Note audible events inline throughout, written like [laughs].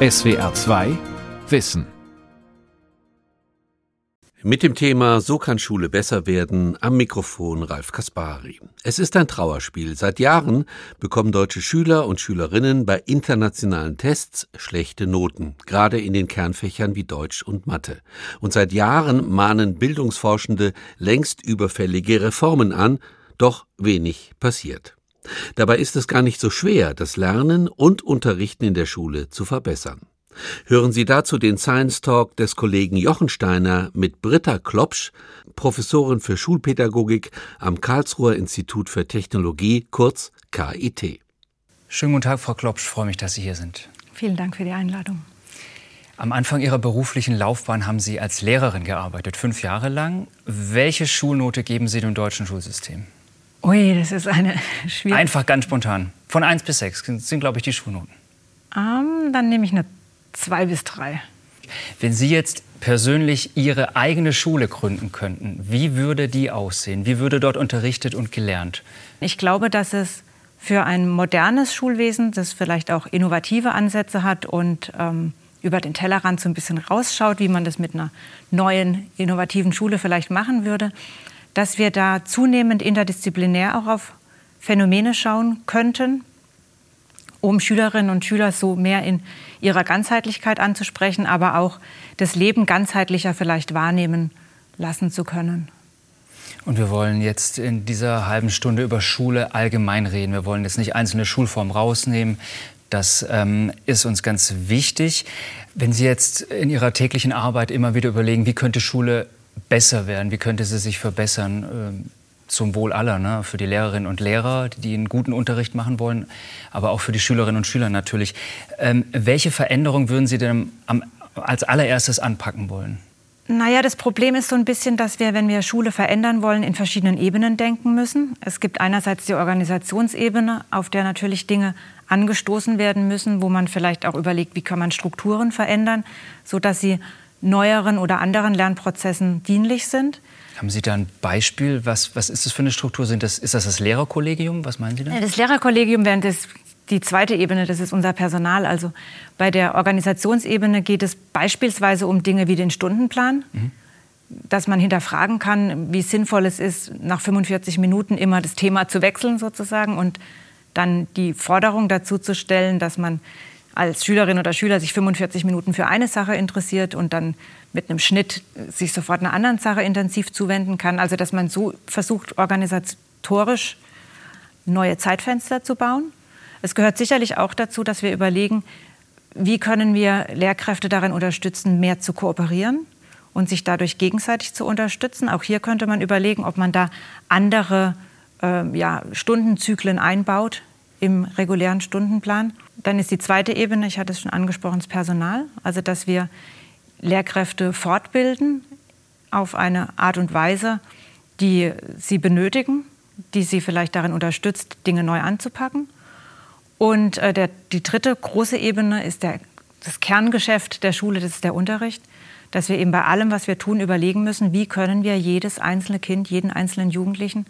SWR 2 Wissen mit dem Thema So kann Schule besser werden am Mikrofon Ralf Kaspari. Es ist ein Trauerspiel. Seit Jahren bekommen deutsche Schüler und Schülerinnen bei internationalen Tests schlechte Noten, gerade in den Kernfächern wie Deutsch und Mathe. Und seit Jahren mahnen Bildungsforschende längst überfällige Reformen an, doch wenig passiert. Dabei ist es gar nicht so schwer, das Lernen und Unterrichten in der Schule zu verbessern. Hören Sie dazu den Science Talk des Kollegen Jochen Steiner mit Britta Klopsch, Professorin für Schulpädagogik am Karlsruher Institut für Technologie, kurz KIT. Schönen guten Tag, Frau Klopsch. Ich freue mich, dass Sie hier sind. Vielen Dank für die Einladung. Am Anfang Ihrer beruflichen Laufbahn haben Sie als Lehrerin gearbeitet, fünf Jahre lang. Welche Schulnote geben Sie dem deutschen Schulsystem? Ui, das ist eine [laughs] schwierige. Einfach ganz spontan. Von 1 bis 6 sind, glaube ich, die Schulnoten. Um, ähm, dann nehme ich eine zwei bis drei. Wenn Sie jetzt persönlich Ihre eigene Schule gründen könnten, wie würde die aussehen? Wie würde dort unterrichtet und gelernt? Ich glaube, dass es für ein modernes Schulwesen, das vielleicht auch innovative Ansätze hat und ähm, über den Tellerrand so ein bisschen rausschaut, wie man das mit einer neuen, innovativen Schule vielleicht machen würde, dass wir da zunehmend interdisziplinär auch auf Phänomene schauen könnten, um Schülerinnen und Schüler so mehr in ihrer Ganzheitlichkeit anzusprechen, aber auch das Leben ganzheitlicher vielleicht wahrnehmen lassen zu können. Und wir wollen jetzt in dieser halben Stunde über Schule allgemein reden. Wir wollen jetzt nicht einzelne Schulformen rausnehmen. Das ähm, ist uns ganz wichtig. Wenn Sie jetzt in Ihrer täglichen Arbeit immer wieder überlegen, wie könnte Schule besser werden, wie könnte sie sich verbessern, ähm, zum Wohl aller, ne? für die Lehrerinnen und Lehrer, die einen guten Unterricht machen wollen, aber auch für die Schülerinnen und Schüler natürlich. Ähm, welche Veränderung würden Sie denn am, als allererstes anpacken wollen? Naja, das Problem ist so ein bisschen, dass wir, wenn wir Schule verändern wollen, in verschiedenen Ebenen denken müssen. Es gibt einerseits die Organisationsebene, auf der natürlich Dinge angestoßen werden müssen, wo man vielleicht auch überlegt, wie kann man Strukturen verändern, sodass sie neueren oder anderen Lernprozessen dienlich sind. Haben Sie da ein Beispiel? Was, was ist das für eine Struktur? Sind das, ist das das Lehrerkollegium? Was meinen Sie da? Das Lehrerkollegium wäre das, die zweite Ebene, das ist unser Personal. Also bei der Organisationsebene geht es beispielsweise um Dinge wie den Stundenplan. Mhm. Dass man hinterfragen kann, wie sinnvoll es ist, nach 45 Minuten immer das Thema zu wechseln sozusagen und dann die Forderung dazu zu stellen, dass man als Schülerin oder Schüler sich 45 Minuten für eine Sache interessiert und dann mit einem Schnitt sich sofort einer anderen Sache intensiv zuwenden kann. Also dass man so versucht, organisatorisch neue Zeitfenster zu bauen. Es gehört sicherlich auch dazu, dass wir überlegen, wie können wir Lehrkräfte darin unterstützen, mehr zu kooperieren und sich dadurch gegenseitig zu unterstützen. Auch hier könnte man überlegen, ob man da andere äh, ja, Stundenzyklen einbaut im regulären Stundenplan. Dann ist die zweite Ebene, ich hatte es schon angesprochen, das Personal. Also dass wir Lehrkräfte fortbilden auf eine Art und Weise, die sie benötigen, die sie vielleicht darin unterstützt, Dinge neu anzupacken. Und äh, der, die dritte große Ebene ist der, das Kerngeschäft der Schule, das ist der Unterricht. Dass wir eben bei allem, was wir tun, überlegen müssen, wie können wir jedes einzelne Kind, jeden einzelnen Jugendlichen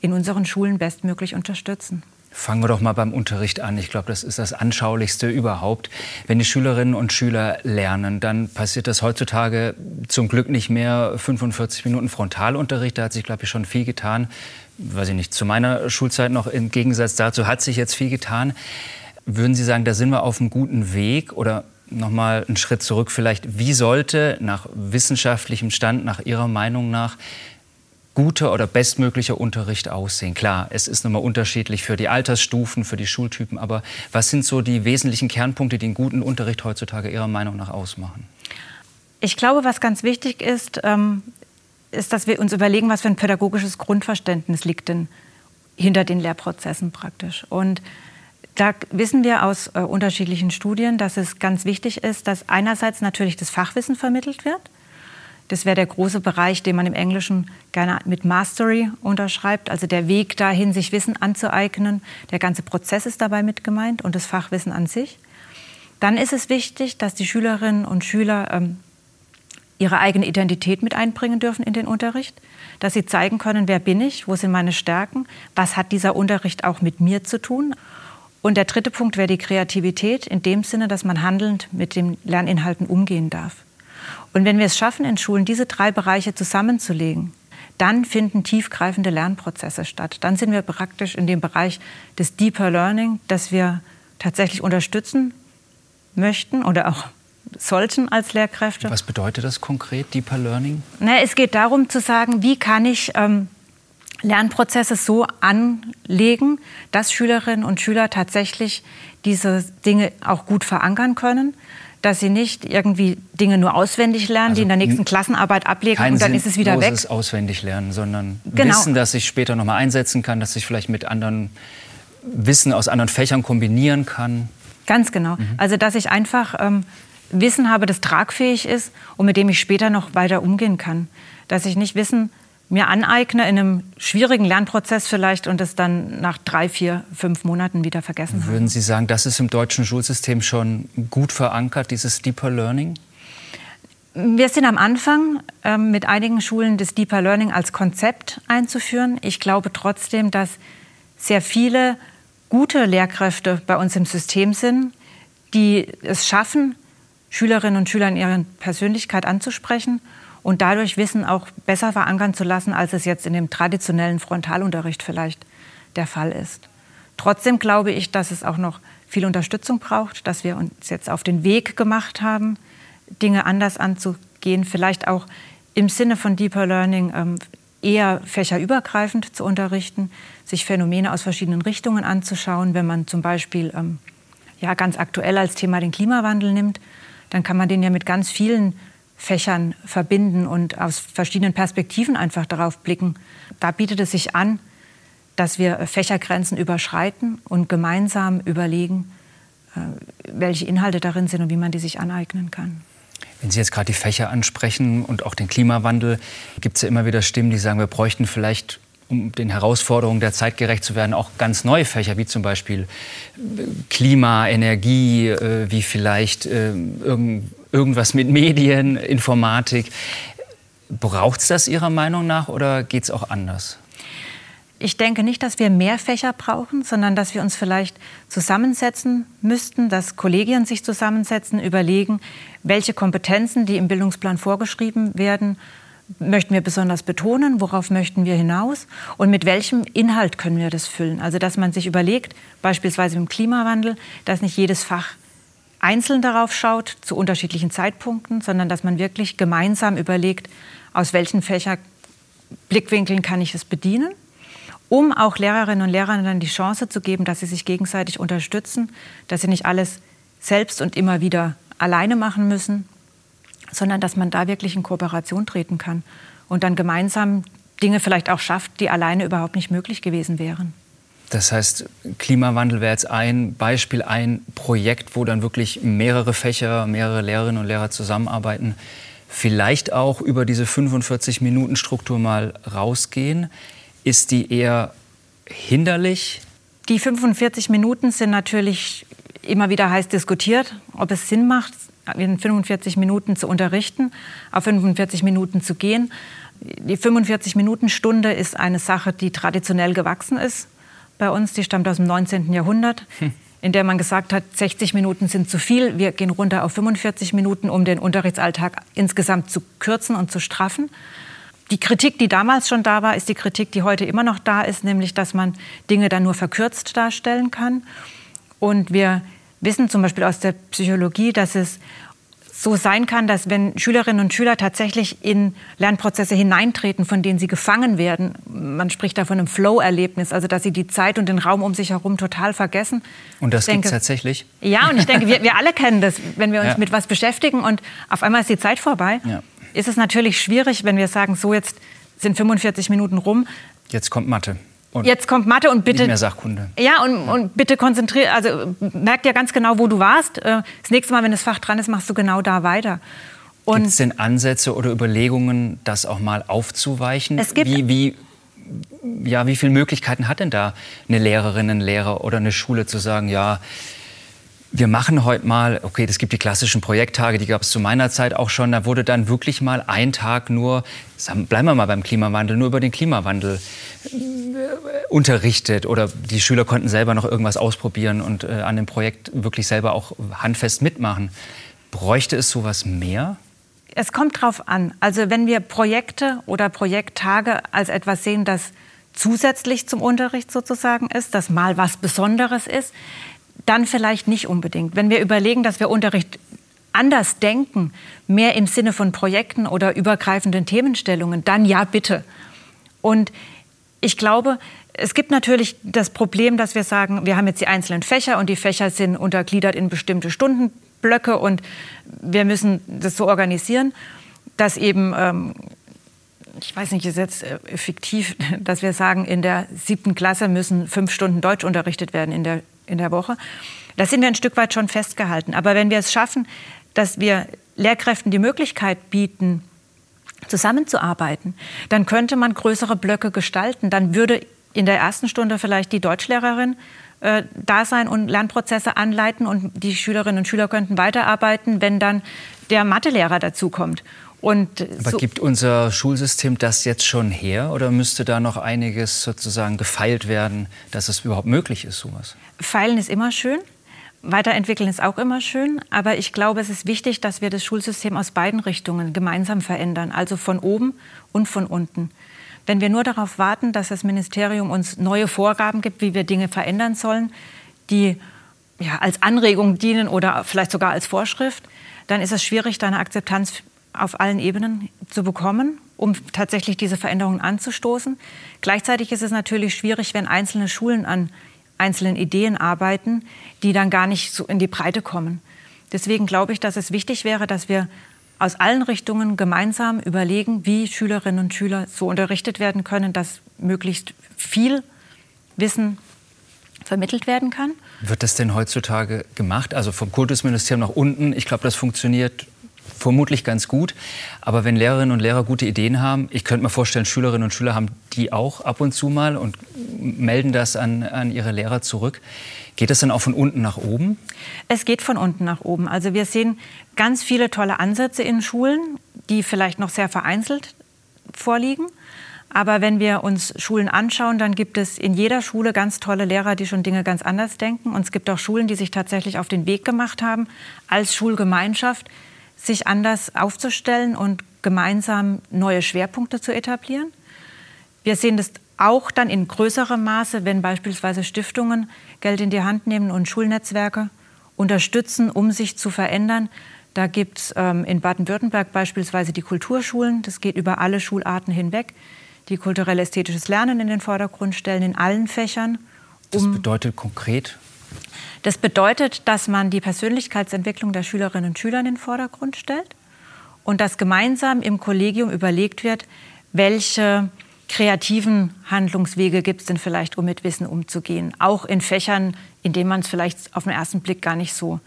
in unseren Schulen bestmöglich unterstützen. Fangen wir doch mal beim Unterricht an. Ich glaube, das ist das Anschaulichste überhaupt. Wenn die Schülerinnen und Schüler lernen, dann passiert das heutzutage zum Glück nicht mehr 45 Minuten Frontalunterricht. Da hat sich, glaube ich, schon viel getan. Weiß ich nicht, zu meiner Schulzeit noch im Gegensatz dazu hat sich jetzt viel getan. Würden Sie sagen, da sind wir auf einem guten Weg oder noch mal einen Schritt zurück vielleicht, wie sollte nach wissenschaftlichem Stand, nach Ihrer Meinung nach, guter oder bestmöglicher Unterricht aussehen? Klar, es ist nochmal unterschiedlich für die Altersstufen, für die Schultypen, aber was sind so die wesentlichen Kernpunkte, die einen guten Unterricht heutzutage Ihrer Meinung nach ausmachen? Ich glaube, was ganz wichtig ist, ähm, ist, dass wir uns überlegen, was für ein pädagogisches Grundverständnis liegt denn hinter den Lehrprozessen praktisch. Und da wissen wir aus äh, unterschiedlichen Studien, dass es ganz wichtig ist, dass einerseits natürlich das Fachwissen vermittelt wird, das wäre der große Bereich, den man im Englischen gerne mit Mastery unterschreibt, also der Weg dahin, sich Wissen anzueignen. Der ganze Prozess ist dabei mit gemeint und das Fachwissen an sich. Dann ist es wichtig, dass die Schülerinnen und Schüler ähm, ihre eigene Identität mit einbringen dürfen in den Unterricht, dass sie zeigen können, wer bin ich, wo sind meine Stärken, was hat dieser Unterricht auch mit mir zu tun. Und der dritte Punkt wäre die Kreativität in dem Sinne, dass man handelnd mit den Lerninhalten umgehen darf. Und wenn wir es schaffen, in Schulen diese drei Bereiche zusammenzulegen, dann finden tiefgreifende Lernprozesse statt. Dann sind wir praktisch in dem Bereich des Deeper Learning, das wir tatsächlich unterstützen möchten oder auch sollten als Lehrkräfte. Was bedeutet das konkret, Deeper Learning? Na, es geht darum zu sagen, wie kann ich ähm, Lernprozesse so anlegen, dass Schülerinnen und Schüler tatsächlich diese Dinge auch gut verankern können dass sie nicht irgendwie Dinge nur auswendig lernen, also die in der nächsten Klassenarbeit ablegen und dann ist es wieder weg. auswendig lernen, sondern genau. Wissen, dass ich später noch mal einsetzen kann, dass ich vielleicht mit anderen Wissen aus anderen Fächern kombinieren kann. Ganz genau. Mhm. Also dass ich einfach ähm, Wissen habe, das tragfähig ist und mit dem ich später noch weiter umgehen kann. Dass ich nicht Wissen mir aneigne in einem schwierigen Lernprozess vielleicht und es dann nach drei, vier, fünf Monaten wieder vergessen habe. Würden Sie sagen, das ist im deutschen Schulsystem schon gut verankert, dieses Deeper Learning? Wir sind am Anfang äh, mit einigen Schulen das Deeper Learning als Konzept einzuführen. Ich glaube trotzdem, dass sehr viele gute Lehrkräfte bei uns im System sind, die es schaffen, Schülerinnen und Schüler in ihrer Persönlichkeit anzusprechen und dadurch Wissen auch besser verankern zu lassen, als es jetzt in dem traditionellen Frontalunterricht vielleicht der Fall ist. Trotzdem glaube ich, dass es auch noch viel Unterstützung braucht, dass wir uns jetzt auf den Weg gemacht haben, Dinge anders anzugehen, vielleicht auch im Sinne von Deeper Learning ähm, eher fächerübergreifend zu unterrichten, sich Phänomene aus verschiedenen Richtungen anzuschauen. Wenn man zum Beispiel ähm, ja, ganz aktuell als Thema den Klimawandel nimmt, dann kann man den ja mit ganz vielen Fächern verbinden und aus verschiedenen Perspektiven einfach darauf blicken. Da bietet es sich an, dass wir Fächergrenzen überschreiten und gemeinsam überlegen, äh, welche Inhalte darin sind und wie man die sich aneignen kann. Wenn Sie jetzt gerade die Fächer ansprechen und auch den Klimawandel, gibt es ja immer wieder Stimmen, die sagen, wir bräuchten vielleicht um den Herausforderungen der Zeit gerecht zu werden, auch ganz neue Fächer, wie zum Beispiel äh, Klima, Energie, äh, wie vielleicht irgend irgendwas mit Medien, Informatik. Braucht es das Ihrer Meinung nach oder geht es auch anders? Ich denke nicht, dass wir mehr Fächer brauchen, sondern dass wir uns vielleicht zusammensetzen müssten, dass Kollegien sich zusammensetzen, überlegen, welche Kompetenzen, die im Bildungsplan vorgeschrieben werden, möchten wir besonders betonen, worauf möchten wir hinaus und mit welchem Inhalt können wir das füllen. Also dass man sich überlegt, beispielsweise im Klimawandel, dass nicht jedes Fach einzeln darauf schaut, zu unterschiedlichen Zeitpunkten, sondern dass man wirklich gemeinsam überlegt, aus welchen Fächerblickwinkeln kann ich es bedienen, um auch Lehrerinnen und Lehrern dann die Chance zu geben, dass sie sich gegenseitig unterstützen, dass sie nicht alles selbst und immer wieder alleine machen müssen, sondern dass man da wirklich in Kooperation treten kann und dann gemeinsam Dinge vielleicht auch schafft, die alleine überhaupt nicht möglich gewesen wären. Das heißt, Klimawandel wäre jetzt ein Beispiel, ein Projekt, wo dann wirklich mehrere Fächer, mehrere Lehrerinnen und Lehrer zusammenarbeiten, vielleicht auch über diese 45-Minuten-Struktur mal rausgehen. Ist die eher hinderlich? Die 45 Minuten sind natürlich immer wieder heiß diskutiert, ob es Sinn macht, in 45 Minuten zu unterrichten, auf 45 Minuten zu gehen. Die 45-Minuten-Stunde ist eine Sache, die traditionell gewachsen ist bei uns, die stammt aus dem 19. Jahrhundert, hm. in der man gesagt hat, 60 Minuten sind zu viel, wir gehen runter auf 45 Minuten, um den Unterrichtsalltag insgesamt zu kürzen und zu straffen. Die Kritik, die damals schon da war, ist die Kritik, die heute immer noch da ist, nämlich dass man Dinge dann nur verkürzt darstellen kann. Und wir wissen zum Beispiel aus der Psychologie, dass es so sein kann, dass wenn Schülerinnen und Schüler tatsächlich in Lernprozesse hineintreten, von denen sie gefangen werden, man spricht da von einem Flow-Erlebnis, also dass sie die Zeit und den Raum um sich herum total vergessen. Und das gibt es tatsächlich? Ja, und ich denke, wir, wir alle kennen das, wenn wir uns ja. mit was beschäftigen und auf einmal ist die Zeit vorbei, ja. ist es natürlich schwierig, wenn wir sagen, so jetzt sind 45 Minuten rum. Jetzt kommt Mathe. Und Jetzt kommt Mathe und bitte. Nicht mehr Sachkunde. Ja, und, und bitte konzentriere, also merk dir ganz genau, wo du warst. Äh, das nächste Mal, wenn das Fach dran ist, machst du genau da weiter. Gibt es denn Ansätze oder Überlegungen, das auch mal aufzuweichen? Es gibt wie, wie, ja, wie viele Möglichkeiten hat denn da eine Lehrerin, ein Lehrer oder eine Schule zu sagen, ja, wir machen heute mal, okay, es gibt die klassischen Projekttage, die gab es zu meiner Zeit auch schon, da wurde dann wirklich mal ein Tag nur, bleiben wir mal beim Klimawandel, nur über den Klimawandel äh, unterrichtet oder die Schüler konnten selber noch irgendwas ausprobieren und äh, an dem Projekt wirklich selber auch handfest mitmachen. Bräuchte es sowas mehr? Es kommt drauf an. Also wenn wir Projekte oder Projekttage als etwas sehen, das zusätzlich zum Unterricht sozusagen ist, das mal was Besonderes ist, dann vielleicht nicht unbedingt. Wenn wir überlegen, dass wir Unterricht anders denken, mehr im Sinne von Projekten oder übergreifenden Themenstellungen, dann ja bitte. Und ich glaube, es gibt natürlich das Problem, dass wir sagen, wir haben jetzt die einzelnen Fächer und die Fächer sind untergliedert in bestimmte Stundenblöcke und wir müssen das so organisieren, dass eben, ähm, ich weiß nicht, ist jetzt äh, fiktiv, [laughs] dass wir sagen, in der siebten Klasse müssen fünf Stunden Deutsch unterrichtet werden in der in der Woche. Das sind wir ein Stück weit schon festgehalten. Aber wenn wir es schaffen, dass wir Lehrkräften die Möglichkeit bieten, zusammenzuarbeiten, dann könnte man größere Blöcke gestalten. Dann würde in der ersten Stunde vielleicht die Deutschlehrerin äh, da sein und Lernprozesse anleiten und die Schülerinnen und Schüler könnten weiterarbeiten, wenn dann der Mathelehrer dazukommt. Und Aber so gibt unser Schulsystem das jetzt schon her oder müsste da noch einiges sozusagen gefeilt werden, dass es überhaupt möglich ist, sowas? Feilen ist immer schön. Weiterentwickeln ist auch immer schön, aber ich glaube, es ist wichtig, dass wir das Schulsystem aus beiden Richtungen gemeinsam verändern, also von oben und von unten. Wenn wir nur darauf warten, dass das Ministerium uns neue Vorgaben gibt, wie wir Dinge verändern sollen, die ja, als Anregung dienen oder vielleicht sogar als Vorschrift, dann ist es schwierig, da eine Akzeptanz auf allen Ebenen zu bekommen, um tatsächlich diese Veränderungen anzustoßen. Gleichzeitig ist es natürlich schwierig, wenn einzelne Schulen an einzelnen Ideen arbeiten, die dann gar nicht so in die Breite kommen. Deswegen glaube ich, dass es wichtig wäre, dass wir aus allen Richtungen gemeinsam überlegen, wie Schülerinnen und Schüler so unterrichtet werden können, dass möglichst viel Wissen vermittelt werden kann. Wird das denn heutzutage gemacht? Also vom Kultusministerium nach unten, ich glaube, das funktioniert vermutlich ganz gut. Aber wenn Lehrerinnen und Lehrer gute Ideen haben, ich könnte mir vorstellen, Schülerinnen und Schüler haben die auch ab und zu mal und melden das an, an ihre Lehrer zurück. Geht das dann auch von unten nach oben? Es geht von unten nach oben. Also wir sehen ganz viele tolle Ansätze in Schulen, die vielleicht noch sehr vereinzelt vorliegen. Aber wenn wir uns Schulen anschauen, dann gibt es in jeder Schule ganz tolle Lehrer, die schon Dinge ganz anders denken. Und es gibt auch Schulen, die sich tatsächlich auf den Weg gemacht haben, als Schulgemeinschaft sich anders aufzustellen und gemeinsam neue Schwerpunkte zu etablieren. Wir sehen das auch dann in größerem Maße, wenn beispielsweise Stiftungen Geld in die Hand nehmen und Schulnetzwerke unterstützen, um sich zu verändern. Da gibt es ähm, in Baden-Württemberg beispielsweise die Kulturschulen. Das geht über alle Schularten hinweg, die kulturell-ästhetisches Lernen in den Vordergrund stellen, in allen Fächern. Um das bedeutet konkret? Das bedeutet, dass man die Persönlichkeitsentwicklung der Schülerinnen und Schüler in den Vordergrund stellt und dass gemeinsam im Kollegium überlegt wird, welche kreativen Handlungswege gibt es denn vielleicht, um mit Wissen umzugehen. Auch in Fächern, in denen man es vielleicht auf den ersten Blick gar nicht so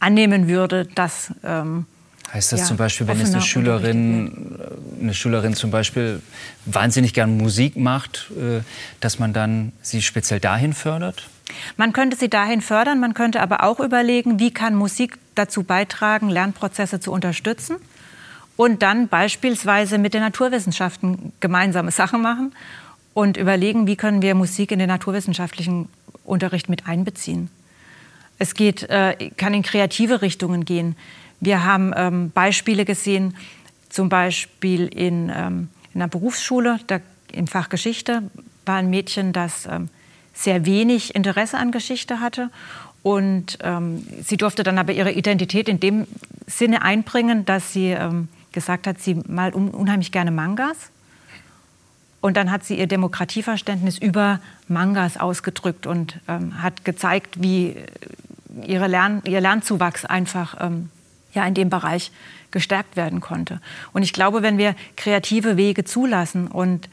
annehmen würde, dass ähm, Heißt das ja, zum Beispiel, wenn jetzt eine Schülerin, eine Schülerin zum Beispiel wahnsinnig gern Musik macht, äh, dass man dann sie speziell dahin fördert? Man könnte sie dahin fördern, man könnte aber auch überlegen, wie kann Musik dazu beitragen, Lernprozesse zu unterstützen und dann beispielsweise mit den Naturwissenschaften gemeinsame Sachen machen und überlegen, wie können wir Musik in den naturwissenschaftlichen Unterricht mit einbeziehen. Es geht, äh, kann in kreative Richtungen gehen. Wir haben ähm, Beispiele gesehen, zum Beispiel in, ähm, in einer Berufsschule, da, im Fach Geschichte, war ein Mädchen, das ähm, sehr wenig Interesse an Geschichte hatte. Und ähm, sie durfte dann aber ihre Identität in dem Sinne einbringen, dass sie ähm, gesagt hat, sie malt un unheimlich gerne Mangas. Und dann hat sie ihr Demokratieverständnis über Mangas ausgedrückt und ähm, hat gezeigt, wie ihre Lern ihr Lernzuwachs einfach ähm, ja, in dem Bereich gestärkt werden konnte. Und ich glaube, wenn wir kreative Wege zulassen und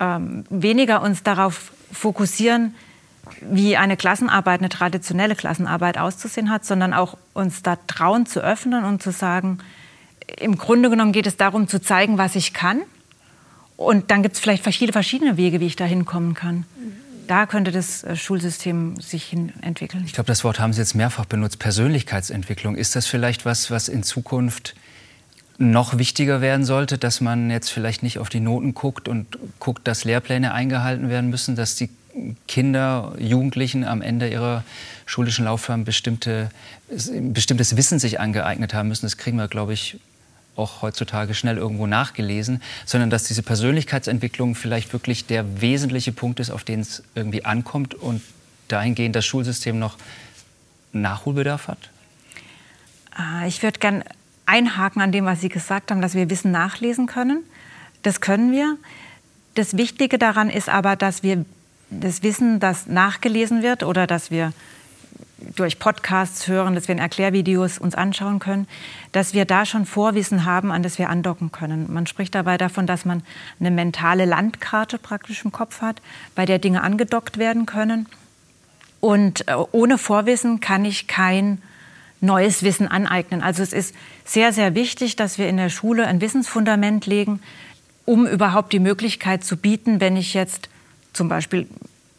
ähm, weniger uns darauf fokussieren, wie eine Klassenarbeit, eine traditionelle Klassenarbeit auszusehen hat, sondern auch uns da trauen zu öffnen und zu sagen, im Grunde genommen geht es darum zu zeigen, was ich kann. Und dann gibt es vielleicht viele verschiedene Wege, wie ich da hinkommen kann. da könnte das äh, Schulsystem sich hin entwickeln. Ich glaube, das Wort haben Sie jetzt mehrfach benutzt, Persönlichkeitsentwicklung. Ist das vielleicht was, was in Zukunft noch wichtiger werden sollte, dass man jetzt vielleicht nicht auf die Noten guckt und guckt, dass Lehrpläne eingehalten werden müssen, dass die Kinder, Jugendlichen am Ende ihrer schulischen Laufbahn bestimmte, bestimmtes Wissen sich angeeignet haben müssen. Das kriegen wir, glaube ich, auch heutzutage schnell irgendwo nachgelesen, sondern dass diese Persönlichkeitsentwicklung vielleicht wirklich der wesentliche Punkt ist, auf den es irgendwie ankommt und dahingehend das Schulsystem noch Nachholbedarf hat? Ah, ich würde gerne einhaken an dem, was Sie gesagt haben, dass wir Wissen nachlesen können. Das können wir. Das Wichtige daran ist aber, dass wir das Wissen, das nachgelesen wird oder dass wir durch Podcasts hören, dass wir in Erklärvideos uns anschauen können, dass wir da schon Vorwissen haben, an das wir andocken können. Man spricht dabei davon, dass man eine mentale Landkarte praktisch im Kopf hat, bei der Dinge angedockt werden können. Und äh, ohne Vorwissen kann ich kein neues Wissen aneignen. Also es ist sehr, sehr wichtig, dass wir in der Schule ein Wissensfundament legen, um überhaupt die Möglichkeit zu bieten, wenn ich jetzt zum Beispiel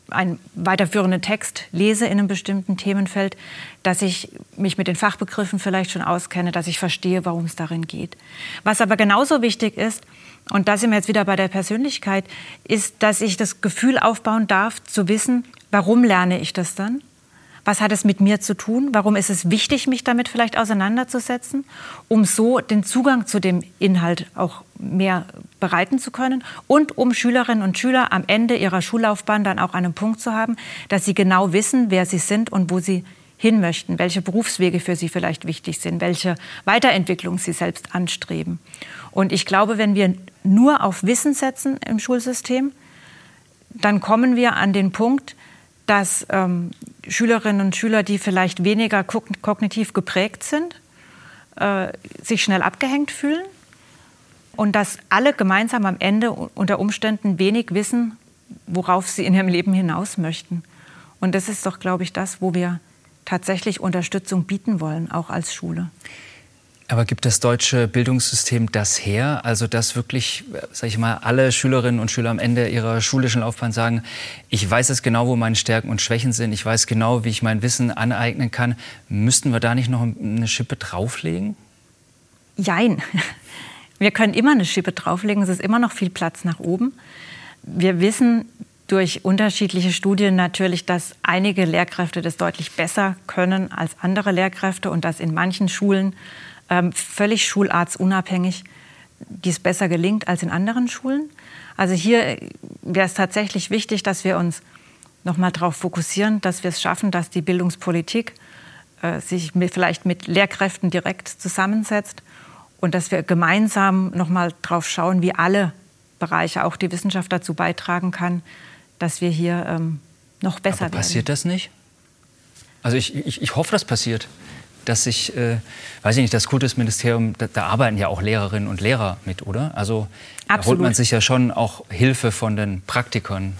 einen weiterführenden Text lese in einem bestimmten Themenfeld, dass ich mich mit den Fachbegriffen vielleicht schon auskenne, dass ich verstehe, warum es darin geht. Was aber genauso wichtig ist, und da sind wir jetzt wieder bei der Persönlichkeit, ist, dass ich das Gefühl aufbauen darf, zu wissen, warum lerne ich das dann? Was hat es mit mir zu tun? Warum ist es wichtig, mich damit vielleicht auseinanderzusetzen, um so den Zugang zu dem Inhalt auch mehr bereiten zu können und um Schülerinnen und Schüler am Ende ihrer Schullaufbahn dann auch einen Punkt zu haben, dass sie genau wissen, wer sie sind und wo sie hin möchten, welche Berufswege für sie vielleicht wichtig sind, welche Weiterentwicklung sie selbst anstreben. Und ich glaube, wenn wir nur auf Wissen setzen im Schulsystem, dann kommen wir an den Punkt, dass ähm, Schülerinnen und Schüler, die vielleicht weniger kognitiv geprägt sind, äh, sich schnell abgehängt fühlen und dass alle gemeinsam am Ende unter Umständen wenig wissen, worauf sie in ihrem Leben hinaus möchten. Und das ist doch, glaube ich, das, wo wir tatsächlich Unterstützung bieten wollen, auch als Schule. Aber gibt das deutsche Bildungssystem das her? Also, dass wirklich, sag ich mal, alle Schülerinnen und Schüler am Ende ihrer schulischen Laufbahn sagen, ich weiß es genau, wo meine Stärken und Schwächen sind, ich weiß genau, wie ich mein Wissen aneignen kann. Müssten wir da nicht noch eine Schippe drauflegen? Jein. [laughs] Wir können immer eine Schippe drauflegen, es ist immer noch viel Platz nach oben. Wir wissen durch unterschiedliche Studien natürlich, dass einige Lehrkräfte das deutlich besser können als andere Lehrkräfte und dass in manchen Schulen ähm, völlig schulartsunabhängig dies besser gelingt als in anderen Schulen. Also hier wäre es tatsächlich wichtig, dass wir uns noch mal darauf fokussieren, dass wir es schaffen, dass die Bildungspolitik äh, sich mit, vielleicht mit Lehrkräften direkt zusammensetzt und dass wir gemeinsam noch mal darauf schauen, wie alle Bereiche, auch die Wissenschaft dazu beitragen kann, dass wir hier ähm, noch besser Aber passiert werden. das nicht? Also ich, ich, ich hoffe, das passiert dass sich, äh, weiß ich nicht, das Kultusministerium, da, da, arbeiten ja auch Lehrerinnen und Lehrer mit, oder? Also da holt man sich ja schon auch Hilfe von den Praktikern.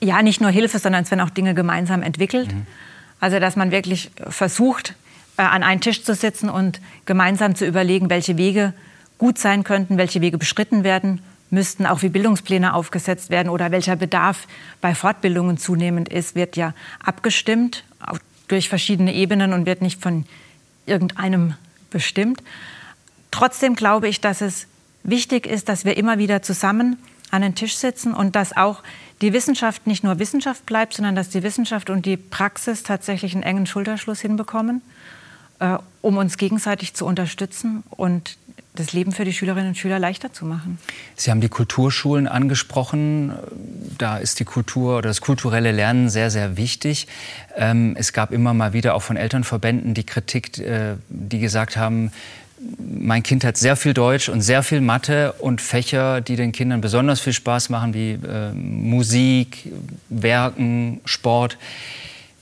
Ja, nicht nur Hilfe, sondern es werden auch Dinge gemeinsam entwickelt. Mhm. Also dass man wirklich versucht, äh, an einen Tisch zu sitzen und gemeinsam zu überlegen, welche Wege gut sein könnten, welche Wege beschritten werden müssten, auch wie Bildungspläne aufgesetzt werden oder welcher Bedarf bei Fortbildungen zunehmend ist, wird ja abgestimmt durch verschiedene Ebenen und wird nicht von irgendeinem bestimmt. Trotzdem glaube ich, dass es wichtig ist, dass wir immer wieder zusammen an den Tisch sitzen und dass auch die Wissenschaft nicht nur Wissenschaft bleibt, sondern dass die Wissenschaft und die Praxis tatsächlich einen engen Schulterschluss hinbekommen, äh, um uns gegenseitig zu unterstützen und das Leben für die Schülerinnen und Schüler leichter zu machen. Sie haben die Kulturschulen angesprochen. Da ist die Kultur oder das kulturelle Lernen sehr, sehr wichtig. Ähm, es gab immer mal wieder auch von Elternverbänden die Kritik, äh, die gesagt haben, mein Kind hat sehr viel Deutsch und sehr viel Mathe und Fächer, die den Kindern besonders viel Spaß machen, wie äh, Musik, Werken, Sport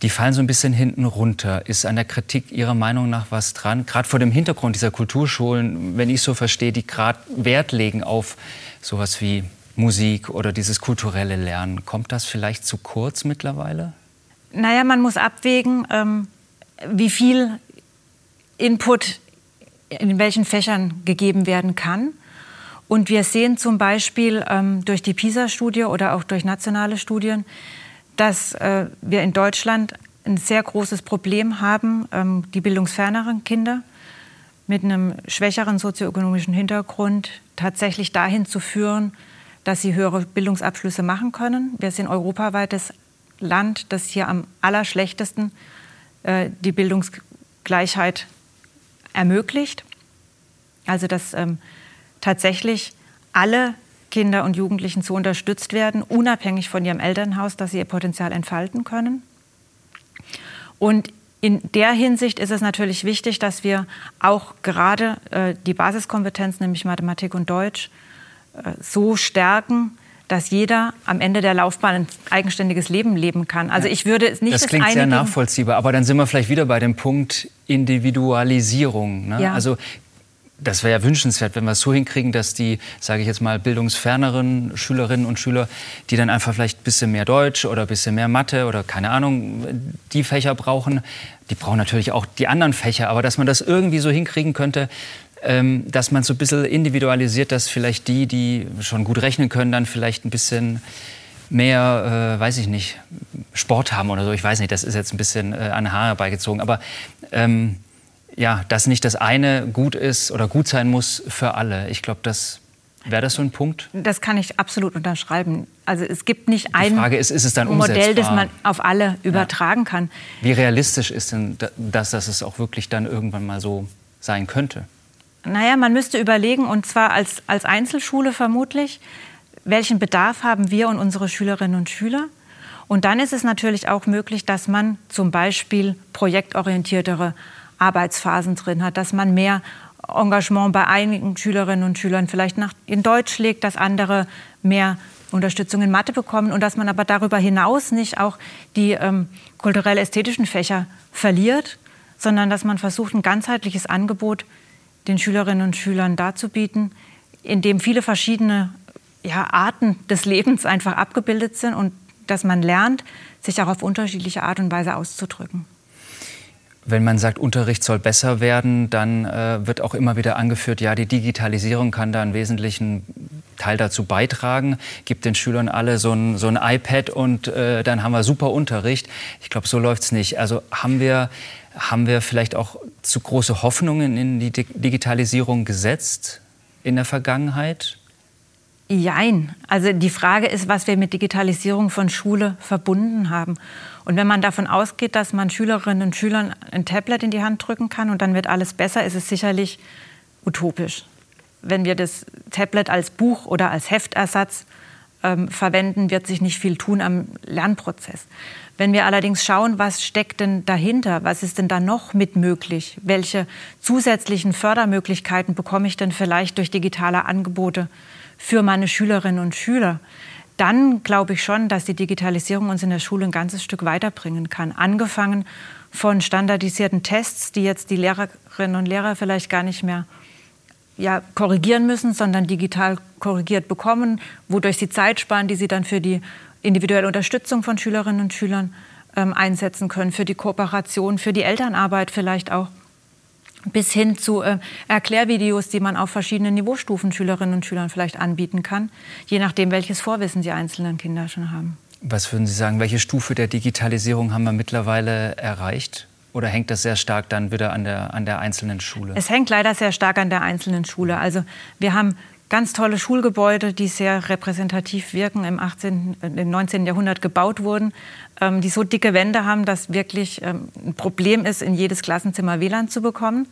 die fallen so ein bisschen hinten runter. Ist an der Kritik Ihrer Meinung nach was dran? Gerade vor dem Hintergrund dieser Kulturschulen, wenn ich so verstehe, die gerade Wert legen auf sowas wie Musik oder dieses kulturelle Lernen. Kommt das vielleicht zu kurz mittlerweile? Naja, man muss abwägen, ähm, wie viel Input in welchen Fächern gegeben werden kann. Und wir sehen zum Beispiel ähm, durch die PISA-Studie oder auch durch nationale Studien, dass äh, wir in Deutschland ein sehr großes Problem haben, ähm, die bildungsferneren Kinder mit einem schwächeren sozioökonomischen Hintergrund tatsächlich dahin zu führen, dass sie höhere Bildungsabschlüsse machen können. Wir sind europaweites Land, das hier am allerschlechtesten äh, die Bildungsgleichheit ermöglicht. Also dass ähm, tatsächlich alle Kinder und Jugendlichen so unterstützt werden, unabhängig von ihrem Elternhaus, dass sie ihr Potenzial entfalten können. Und in der Hinsicht ist es natürlich wichtig, dass wir auch gerade äh, die Basiskompetenz, nämlich Mathematik und Deutsch, äh, so stärken, dass jeder am Ende der Laufbahn ein eigenständiges Leben leben kann. Also ich würde es nicht das klingt das sehr nachvollziehbar, aber dann sind wir vielleicht wieder bei dem Punkt Individualisierung. Ne? Ja. Also das wäre ja wünschenswert, wenn wir es so hinkriegen, dass die, sage ich jetzt mal, bildungsferneren Schülerinnen und Schüler, die dann einfach vielleicht ein bisschen mehr Deutsch oder ein bisschen mehr Mathe oder keine Ahnung, die Fächer brauchen. Die brauchen natürlich auch die anderen Fächer, aber dass man das irgendwie so hinkriegen könnte, ähm, dass man so ein bisschen individualisiert, dass vielleicht die, die schon gut rechnen können, dann vielleicht ein bisschen mehr, äh, weiß ich nicht, Sport haben oder so. Ich weiß nicht, das ist jetzt ein bisschen äh, an Haare herbeigezogen. Aber ähm, ja, dass nicht das eine gut ist oder gut sein muss für alle. Ich glaube, das Wäre das so ein Punkt? Das kann ich absolut unterschreiben. Also es gibt nicht ein ist, ist Modell, das man auf alle übertragen ja. kann. Wie realistisch ist denn das, dass es auch wirklich dann irgendwann mal so sein könnte? Naja, man müsste überlegen, und zwar als, als Einzelschule vermutlich, welchen Bedarf haben wir und unsere Schülerinnen und Schüler? Und dann ist es natürlich auch möglich, dass man zum Beispiel projektorientiertere Arbeitsphasen drin hat, dass man mehr Engagement bei einigen Schülerinnen und Schülern vielleicht nach, in Deutsch legt, dass andere mehr Unterstützung in Mathe bekommen und dass man aber darüber hinaus nicht auch die ähm, kulturell-ästhetischen Fächer verliert, sondern dass man versucht, ein ganzheitliches Angebot den Schülerinnen und Schülern darzubieten, in dem viele verschiedene ja, Arten des Lebens einfach abgebildet sind und dass man lernt, sich auch auf unterschiedliche Art und Weise auszudrücken. Wenn man sagt, Unterricht soll besser werden, dann äh, wird auch immer wieder angeführt, ja, die Digitalisierung kann da einen wesentlichen Teil dazu beitragen, gibt den Schülern alle so ein, so ein iPad und äh, dann haben wir super Unterricht. Ich glaube, so läuft es nicht. Also haben wir, haben wir vielleicht auch zu große Hoffnungen in die Digitalisierung gesetzt in der Vergangenheit? Jein. Also die Frage ist, was wir mit Digitalisierung von Schule verbunden haben. Und wenn man davon ausgeht, dass man Schülerinnen und Schülern ein Tablet in die Hand drücken kann und dann wird alles besser, ist es sicherlich utopisch. Wenn wir das Tablet als Buch oder als Heftersatz ähm, verwenden, wird sich nicht viel tun am Lernprozess. Wenn wir allerdings schauen, was steckt denn dahinter, was ist denn da noch mit möglich, welche zusätzlichen Fördermöglichkeiten bekomme ich denn vielleicht durch digitale Angebote für meine Schülerinnen und Schüler, dann glaube ich schon, dass die Digitalisierung uns in der Schule ein ganzes Stück weiterbringen kann. Angefangen von standardisierten Tests, die jetzt die Lehrerinnen und Lehrer vielleicht gar nicht mehr ja, korrigieren müssen, sondern digital korrigiert bekommen, wodurch sie Zeit sparen, die sie dann für die individuelle Unterstützung von Schülerinnen und Schülern ähm, einsetzen können, für die Kooperation, für die Elternarbeit vielleicht auch, bis hin zu äh, Erklärvideos, die man auf verschiedenen Niveaustufen Schülerinnen und Schülern vielleicht anbieten kann, je nachdem, welches Vorwissen die einzelnen Kinder schon haben. Was würden Sie sagen, welche Stufe der Digitalisierung haben wir mittlerweile erreicht? Oder hängt das sehr stark dann wieder an der, an der einzelnen Schule? Es hängt leider sehr stark an der einzelnen Schule. Also wir haben ganz tolle Schulgebäude, die sehr repräsentativ wirken, im, 18., im 19. Jahrhundert gebaut wurden, ähm, die so dicke Wände haben, dass wirklich ähm, ein Problem ist, in jedes Klassenzimmer WLAN zu bekommen.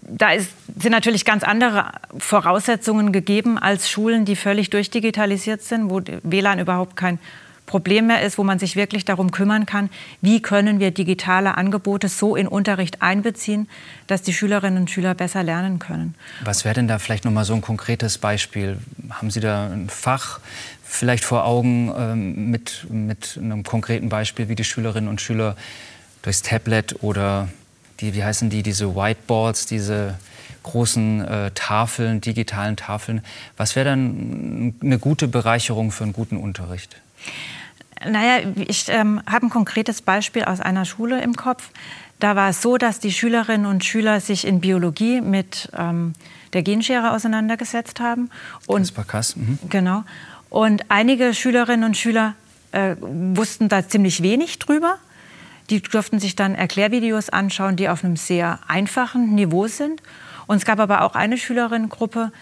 Da ist, sind natürlich ganz andere Voraussetzungen gegeben als Schulen, die völlig durchdigitalisiert sind, wo WLAN überhaupt kein Problem mehr ist, wo man sich wirklich darum kümmern kann, wie können wir digitale Angebote so in Unterricht einbeziehen, dass die Schülerinnen und Schüler besser lernen können. Was wäre denn da vielleicht noch mal so ein konkretes Beispiel? Haben Sie da ein Fach vielleicht vor Augen ähm, mit, mit einem konkreten Beispiel, wie die Schülerinnen und Schüler durchs Tablet oder die, wie heißen die, diese Whiteboards, diese großen äh, Tafeln, digitalen Tafeln. Was wäre dann eine gute Bereicherung für einen guten Unterricht? Naja, ich ähm, habe ein konkretes Beispiel aus einer Schule im Kopf. Da war es so, dass die Schülerinnen und Schüler sich in Biologie mit ähm, der Genschere auseinandergesetzt haben. Und, CRISPR-Cas. Mhm. Genau. Und einige Schülerinnen und Schüler äh, wussten da ziemlich wenig drüber. Die durften sich dann Erklärvideos anschauen, die auf einem sehr einfachen Niveau sind. Und es gab aber auch eine Schülerinnengruppe,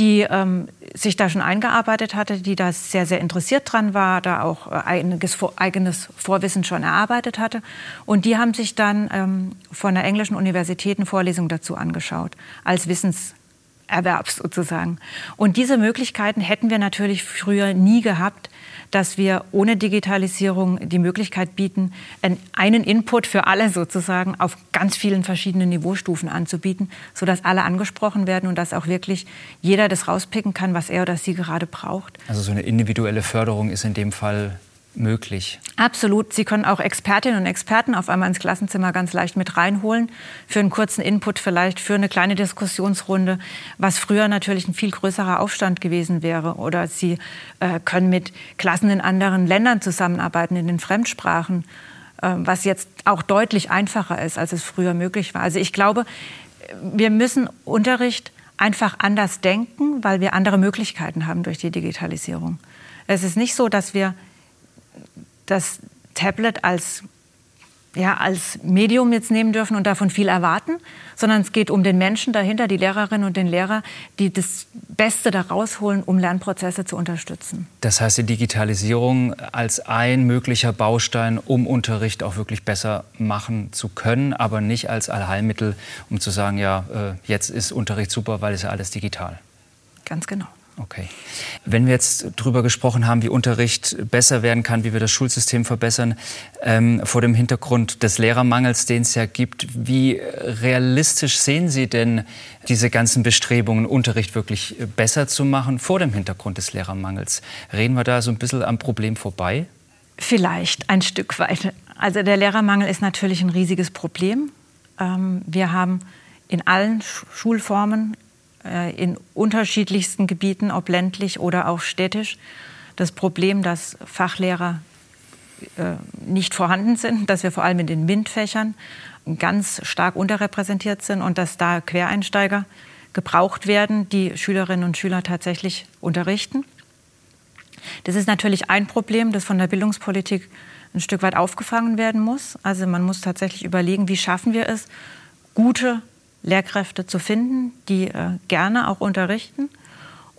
die ähm, sich da schon eingearbeitet hatte, die da sehr, sehr interessiert dran war, da auch äh, einiges, eigenes Vorwissen schon erarbeitet hatte. Und die haben sich dann ähm, von der englischen Universität eine Vorlesung dazu angeschaut, als Wissenserwerb sozusagen. Und diese Möglichkeiten hätten wir natürlich früher nie gehabt, dass wir ohne Digitalisierung die Möglichkeit bieten, einen Input für alle sozusagen auf ganz vielen verschiedenen Niveaustufen anzubieten, sodass alle angesprochen werden und dass auch wirklich jeder das rauspicken kann, was er oder sie gerade braucht. Also so eine individuelle Förderung ist in dem Fall möglich. Absolut. Sie können auch Expertinnen und Experten auf einmal ins Klassenzimmer ganz leicht mit reinholen, für einen kurzen Input vielleicht, für eine kleine Diskussionsrunde, was früher natürlich ein viel größerer Aufstand gewesen wäre. Oder Sie äh, können mit Klassen in anderen Ländern zusammenarbeiten, in den Fremdsprachen, äh, was jetzt auch deutlich einfacher ist, als es früher möglich war. Also ich glaube, wir müssen Unterricht einfach anders denken, weil wir andere Möglichkeiten haben durch die Digitalisierung. Es ist nicht so, dass wir das Tablet als, ja, als Medium jetzt nehmen dürfen und davon viel erwarten, sondern es geht um den Menschen dahinter, die Lehrerinnen und den Lehrer, die das Beste daraus holen, um Lernprozesse zu unterstützen. Das heißt, die Digitalisierung als ein möglicher Baustein, um Unterricht auch wirklich besser machen zu können, aber nicht als Allheilmittel, um zu sagen, ja, äh, jetzt ist Unterricht super, weil es ja alles digital. Ganz genau. Okay. Wenn wir jetzt darüber gesprochen haben, wie Unterricht besser werden kann, wie wir das Schulsystem verbessern, ähm, vor dem Hintergrund des Lehrermangels, den es ja gibt, wie realistisch sehen Sie denn diese ganzen Bestrebungen, Unterricht wirklich besser zu machen vor dem Hintergrund des Lehrermangels? Reden wir da so ein bisschen am Problem vorbei? Vielleicht ein Stück weit. Also der Lehrermangel ist natürlich ein riesiges Problem. Ähm, wir haben in allen Schulformen in unterschiedlichsten Gebieten, ob ländlich oder auch städtisch, das Problem, dass Fachlehrer äh, nicht vorhanden sind, [laughs] dass wir vor allem in den MINT-Fächern ganz stark unterrepräsentiert sind und dass da Quereinsteiger gebraucht werden, die Schülerinnen und Schüler tatsächlich unterrichten. Das ist natürlich ein Problem, das von der Bildungspolitik ein Stück weit aufgefangen werden muss. Also man muss tatsächlich überlegen, wie schaffen wir es, gute Lehrkräfte zu finden, die äh, gerne auch unterrichten.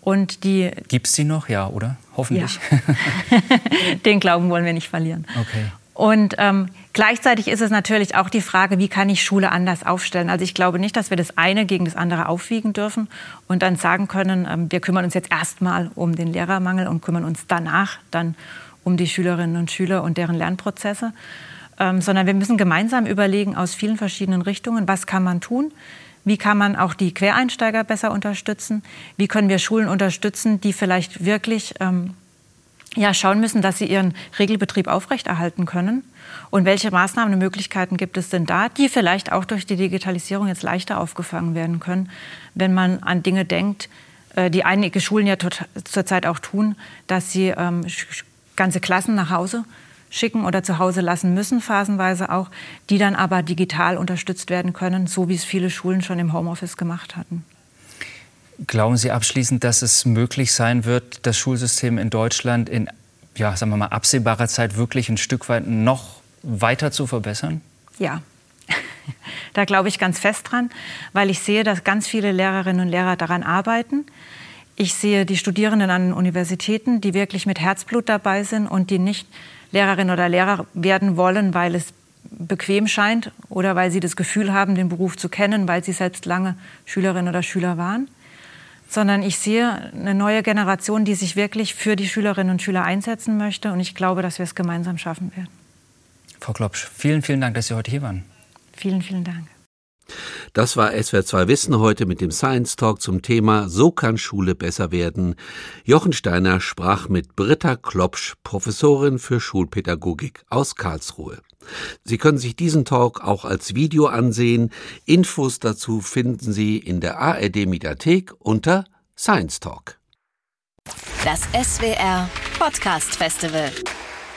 Und die Gibt es die noch, ja, oder? Hoffentlich. Ja. [laughs] Den Glauben wollen wir nicht verlieren. Okay. Und ähm, gleichzeitig ist es natürlich auch die Frage, wie kann ich Schule anders aufstellen? Also ich glaube nicht, dass wir das eine gegen das andere aufwiegen dürfen und dann sagen können, ähm, wir kümmern uns jetzt erstmal um den Lehrermangel und kümmern uns danach dann um die Schülerinnen und Schüler und deren Lernprozesse, ähm, sondern wir müssen gemeinsam überlegen aus vielen verschiedenen Richtungen, was kann man tun, wie kann man auch die Quereinsteiger besser unterstützen, wie können wir Schulen unterstützen, die vielleicht wirklich ähm, ja, schauen müssen, dass sie ihren Regelbetrieb aufrechterhalten können. Und welche Maßnahmen und Möglichkeiten gibt es denn da, die vielleicht auch durch die Digitalisierung jetzt leichter aufgefangen werden können, wenn man an Dinge denkt, äh, die einige Schulen ja zurzeit auch tun, dass sie ähm, ganze Klassen nach Hause schicken oder zu Hause lassen müssen, phasenweise auch, die dann aber digital unterstützt werden können, so wie es viele Schulen schon im Homeoffice gemacht hatten. Glauben Sie abschließend, dass es möglich sein wird, das Schulsystem in Deutschland in ja, sagen wir mal, absehbarer Zeit wirklich ein Stück weit noch weiter zu verbessern? Ja. [laughs] Da glaube ich ganz fest dran, weil ich sehe, dass ganz viele Lehrerinnen und Lehrer daran arbeiten. Ich sehe die Studierenden an den Universitäten, die wirklich mit Herzblut dabei sind und die nicht Lehrerin oder Lehrer werden wollen, weil es bequem scheint oder weil sie das Gefühl haben, den Beruf zu kennen, weil sie selbst lange Schülerin oder Schüler waren, sondern ich sehe eine neue Generation, die sich wirklich für die Schülerinnen und Schüler einsetzen möchte und ich glaube, dass wir es gemeinsam schaffen werden. Frau Klopsch, vielen, vielen Dank, dass Sie heute hier waren. Vielen, vielen Dank. Das war SWR 2 Wissen heute mit dem Science Talk zum Thema So kann Schule besser werden. Jochen Steiner sprach mit Britta Klopsch, Professorin für Schulpädagogik aus Karlsruhe. Sie können sich diesen Talk auch als Video ansehen. Infos dazu finden Sie in der ARD Mediathek unter Science Talk. Das SWR Podcast Festival.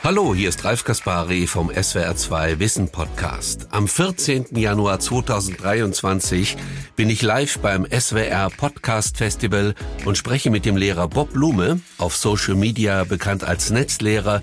Hallo, hier ist Ralf Kaspari vom SWR2 Wissen Podcast. Am 14. Januar 2023 bin ich live beim SWR Podcast Festival und spreche mit dem Lehrer Bob Blume, auf Social Media bekannt als Netzlehrer,